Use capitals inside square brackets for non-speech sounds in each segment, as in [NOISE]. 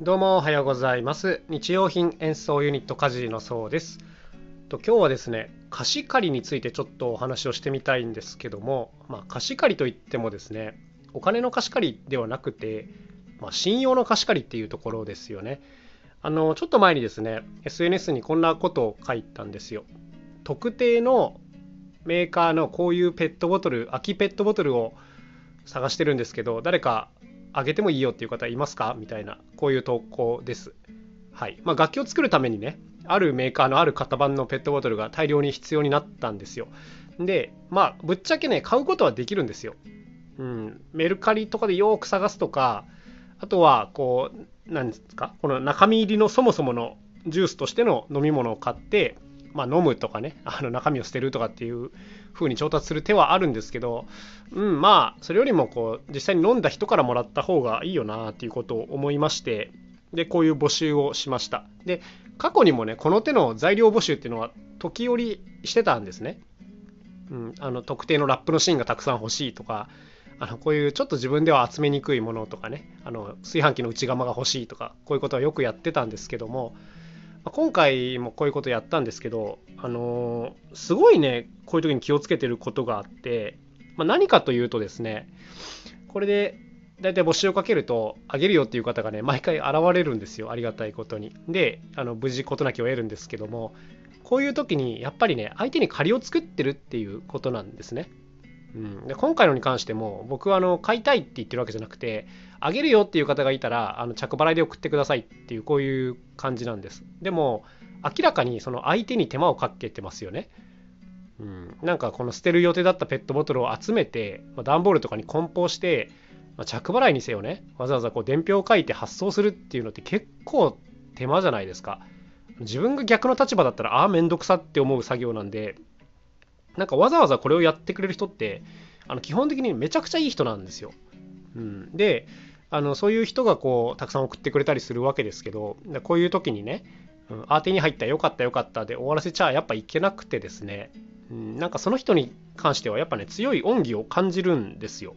どうもおはようございます。日用品演奏ユニットカジのそうです。と今日はですね貸し借りについてちょっとお話をしてみたいんですけども、まあ、貸し借りといってもですねお金の貸し借りではなくて、まあ、信用の貸し借りっていうところですよね。あのちょっと前にですね SNS にこんなことを書いたんですよ。特定のメーカーのこういうペットボトル空きペットボトルを探してるんですけど誰かあげてもいいよっていう方いますか？みたいなこういう投稿です。はいまあ、楽器を作るためにねあるメーカーのある型番のペットボトルが大量に必要になったんですよ。でまあぶっちゃけね買うことはできるんですよ。うん、メルカリとかでよく探すとかあとはこう何ですか？この中身入りのそもそものジュースとしての飲み物を買ってまあ、飲むとかね [LAUGHS] あの中身を捨てるとかっていう風に調達する手はあるんですけど、うん、まあそれよりもこう実際に飲んだ人からもらった方がいいよなっていうことを思いましてでこういう募集をしました。で過去にもねこの手の材料募集っていうのは時折してたんですね、うん、あの特定のラップの芯がたくさん欲しいとかあのこういうちょっと自分では集めにくいものとかねあの炊飯器の内釜が欲しいとかこういうことはよくやってたんですけどもま今回もこういうことやったんですけど、あのー、すごいね、こういう時に気をつけてることがあって、まあ、何かというとですね、これで大体募集をかけると、あげるよっていう方がね、毎回現れるんですよ、ありがたいことに。で、あの無事事なきを得るんですけども、こういう時にやっぱりね、相手に借りを作ってるっていうことなんですね。うん、で今回のに関しても僕はあの買いたいって言ってるわけじゃなくてあげるよっていう方がいたらあの着払いで送ってくださいっていうこういう感じなんです。でも明らかにその相手に手間をかけてますよね、うん、なんかこの捨てる予定だったペットボトルを集めて、まあ、段ボールとかに梱包して、まあ、着払いにせよね。わざわざこう伝票を書いて発送するっていうのって結構手間じゃないですか。自分が逆の立場だったらああめんどくさって思う作業なんでなんかわざわざこれをやってくれる人ってあの基本的にめちゃくちゃいい人なんですよ。うん、であのそういう人がこうたくさん送ってくれたりするわけですけどこういう時にね、うん、あ手に入ったよかったよかったで終わらせちゃやっぱいけなくてですね、うん、なんかその人に関してはやっぱね強い恩義を感じるんですよ。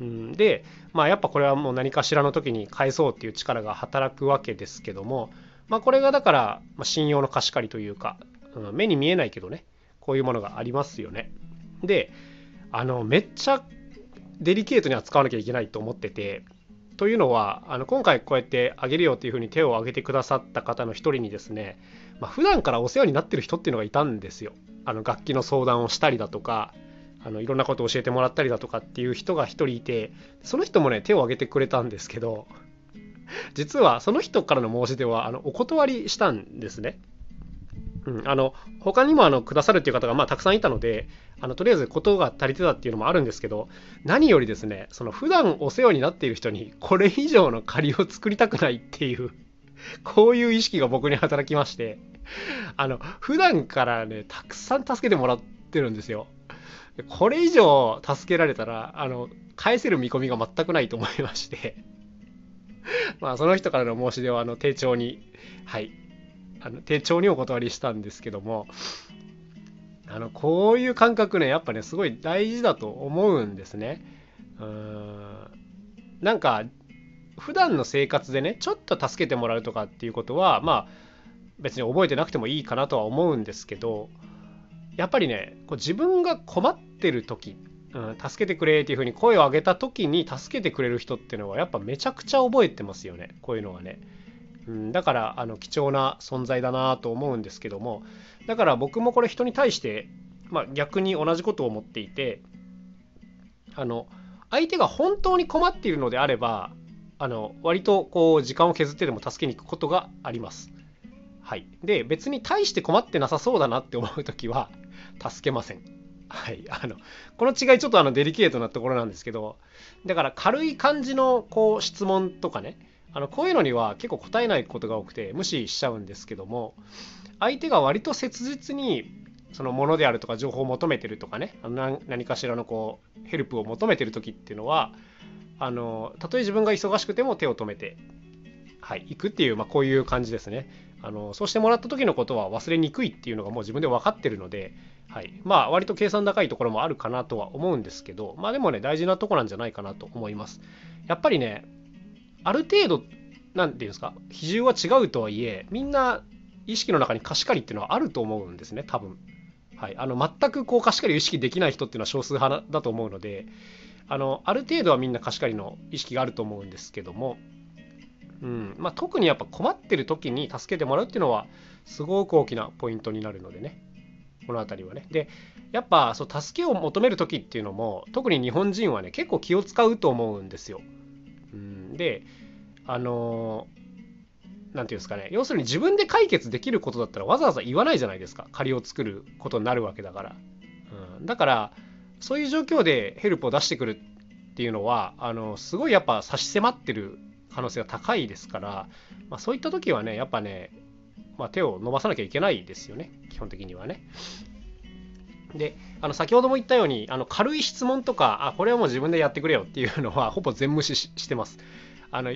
うん、でまあやっぱこれはもう何かしらの時に返そうっていう力が働くわけですけどもまあこれがだから、まあ、信用の貸し借りというか、うん、目に見えないけどねこういうものがありますよね。であのめっちゃデリケートに扱わなきゃいけないと思っててというのはあの今回こうやってあげるよっていうふうに手を挙げてくださった方の一人にですね、まあ、普段からお世話になってる人っていうのがいたんですよ。あの楽器の相談をしたりだとかあのいろんなことを教えてもらったりだとかっていう人が一人いてその人もね手を挙げてくれたんですけど実はその人からの申し出はあのお断りしたんですね。うん、あの他にもあのくださるっていう方がまあたくさんいたのであのとりあえずことが足りてたっていうのもあるんですけど何よりですねその普段お世話になっている人にこれ以上の借りを作りたくないっていうこういう意識が僕に働きましてあの普段からねたくさん助けてもらってるんですよ。これ以上助けられたらあの返せる見込みが全くないと思いまして。[LAUGHS] まあその人からの申し出はあの丁重にはいあの丁重にお断りしたんですけどもあのこういう感覚ねやっぱねすごい大事だと思うんですね。うんなんか普段の生活でねちょっと助けてもらうとかっていうことはまあ別に覚えてなくてもいいかなとは思うんですけどやっぱりねこう自分が困ってる時、うん、助けてくれっていうふうに声を上げた時に助けてくれる人っていうのはやっぱめちゃくちゃ覚えてますよねこういうのはね。うん、だからあの貴重な存在だなと思うんですけどもだから僕もこれ人に対して、まあ、逆に同じことを思っていてあの相手が本当に困っているのであればあの割とこう時間を削ってでも助けに行くことがあります。はい、で別に大して困ってなさそうだなって思う時は [LAUGHS] 助けません。はい、あのこの違いちょっとあのデリケートなところなんですけどだから軽い感じのこう質問とかねあのこういうのには結構答えないことが多くて無視しちゃうんですけども相手が割と切実にそのものであるとか情報を求めてるとかね何かしらのこうヘルプを求めてる時っていうのはあのたとえ自分が忙しくても手を止めて、はい、行くっていう、まあ、こういう感じですね。あのそうしてもらった時のことは忘れにくいっていうのがもう自分で分かってるので、はい、まあ割と計算高いところもあるかなとは思うんですけどまあでもね大事なとこなんじゃないかなと思います。やっぱりねある程度何て言うんですか比重は違うとはいえみんな意識の中に貸し借りっていうのはあると思うんですね多分。はい、あの全くこう貸し借りを意識できない人っていうのは少数派だと思うのであのある程度はみんな貸し借りの意識があると思うんですけども、うんまあ、特にやっぱ困ってる時に助けてもらうっていうのはすごく大きなポイントになるのでねこの辺りはね。でやっぱそう助けを求める時っていうのも特に日本人はね結構気を使うと思うんですよ。うん、であの何て言うんですかね。要するに自分で解決できることだったらわざわざ言わないじゃないですか。借りを作ることになるわけだから。うん、だからそういう状況でヘルプを出してくるっていうのはあのすごいやっぱ差し迫ってる可能性が高いですから、まあ、そういった時はねやっぱね、まあ、手を伸ばさなきゃいけないですよね。基本的にはね。であの先ほども言ったようにあの軽い質問とかあこれはもう自分でやってくれよっていうのはほぼ全無視してます。あの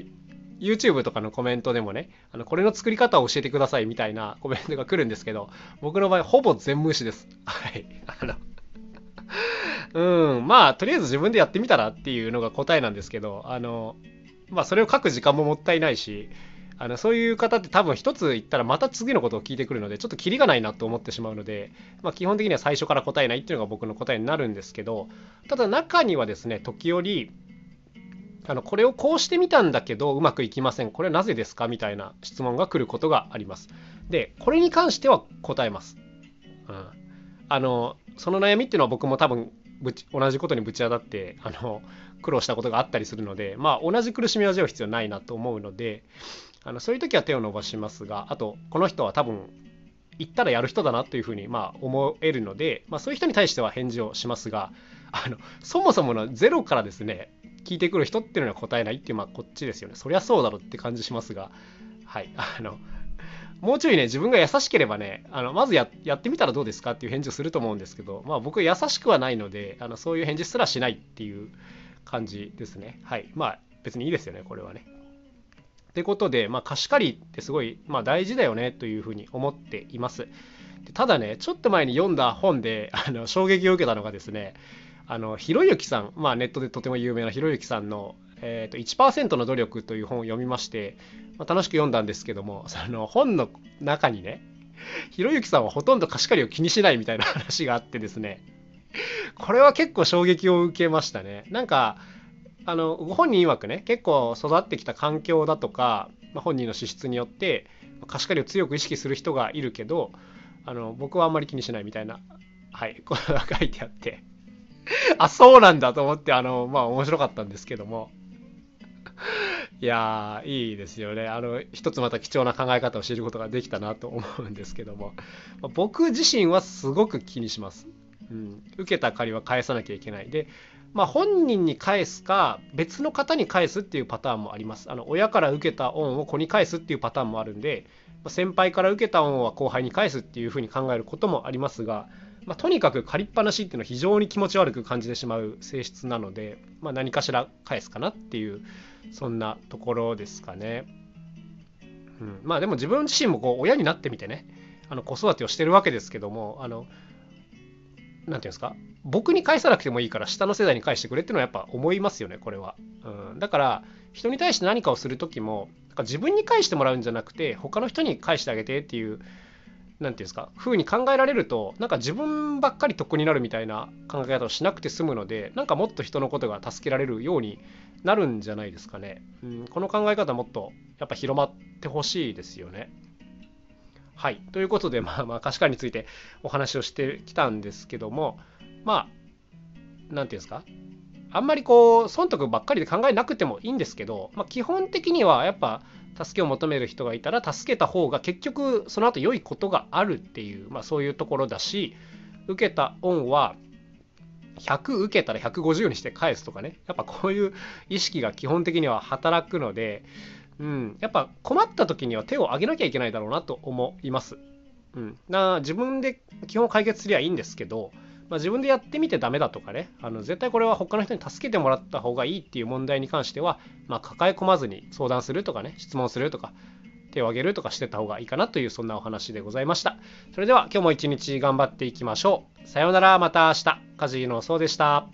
YouTube とかのコメントでもねあのこれの作り方を教えてくださいみたいな [LAUGHS] コメントが来るんですけど僕の場合ほぼ全無視です。はい。あの [LAUGHS] うん、まあ、とりあえず自分でやってみたらっていうのが答えなんですけど、あの、まあ、それを書く時間ももったいないし、あのそういう方って多分一つ言ったらまた次のことを聞いてくるのでちょっとキリがないなと思ってしまうので、まあ、基本的には最初から答えないっていうのが僕の答えになるんですけどただ中にはですね時折あのこれをこうしてみたんだけどうまくいきません。これはなぜですかみたいな質問が来ることがあります。でこれに関しては答えます、うん、あのその悩みっていうのは僕も多分ぶち同じことにぶち当たってあの苦労したことがあったりするのでまあ同じ苦しみを味わう必要ないなと思うのであのそういう時は手を伸ばしますがあとこの人は多分言ったらやる人だなというふうにまあ思えるので、まあ、そういう人に対しては返事をしますがあのそもそものゼロからですね聞いてくる人っていうのは答えないっていうまあこっちですよねそりゃそうだろうって感じしますがはいあのもうちょいね、自分が優しければね、あのまずやってみたらどうですかっていう返事をすると思うんですけど、まあ僕優しくはないので、あのそういう返事すらしないっていう感じですね。はい。まあ別にいいですよね、これはね。ってことで、まあ、貸し借りってすごい、まあ、大事だよねというふうに思っています。ただね、ちょっと前に読んだ本であの衝撃を受けたのがですね、あのひろゆきさん、まあ、ネットでとても有名なひろゆきさんのえーと、1%の努力という本を読みまして、まあ、楽しく読んだんですけどもその本の中にねひろゆきさんはほとんど貸し借りを気にしないみたいな話があってですねこれは結構衝撃を受けましたねなんかあのご本人曰くね結構育ってきた環境だとか、まあ、本人の資質によって貸し借りを強く意識する人がいるけどあの僕はあんまり気にしないみたいなはいこれが書いてあって [LAUGHS] あそうなんだと思ってあのまあ面白かったんですけどもいや、いいですよね。あの、一つまた貴重な考え方を知ることができたなと思うんですけどもま、僕自身はすごく気にします。うん、受けた借りは返さなきゃいけない。で、まあ、本人に返すか、別の方に返すっていうパターンもあります。あの親から受けた恩を子に返すっていうパターンもあるんで、ま先輩から受けた恩は後輩に返すっていうふうに考えることもありますが、まあ、とにかく借りっぱなしっていうのは非常に気持ち悪く感じてしまう性質なので、まあ、何かしら返すかなっていうそんなところですかね。うん、まあでも自分自身もこう親になってみてねあの子育てをしてるわけですけどもあの何て言うんですか僕に返さなくてもいいから下の世代に返してくれっていうのはやっぱ思いますよねこれは、うん、だから人に対して何かをする時もなんか自分に返してもらうんじゃなくて他の人に返してあげてっていう何て言うんですか風に考えられるとなんか自分ばっかり得になるみたいな考え方をしなくて済むのでなんかもっと人のことが助けられるようになるんじゃないですかね。うん、この考え方もっとやっぱ広まってほしいですよね。はい。ということで、まあまあ、貸し借りについてお話をしてきたんですけども、まあ、何て言うんですか？あんまりこう、損得ばっかりで考えなくてもいいんですけど、まあ、基本的にはやっぱ、助けを求める人がいたら助けた方が結局その後良いことがあるっていう、まあ、そういうところだし受けた恩は100受けたら150にして返すとかねやっぱこういう意識が基本的には働くので、うん、やっぱ困った時には手を挙げなきゃいけないだろうなと思います。うん、な自分で基本解決すりゃいいんですけど、まあ、自分でやってみてダメだとかねあの絶対これは他の人に助けてもらった方がいいっていう問題に関しては、まあ、抱え込まずに相談するとかね質問するとか手を挙げるとかしてた方がいいかなというそんなお話でございました。それでは今日も一日頑張っていきましょう。さようなら、また明日。カジノそうでした。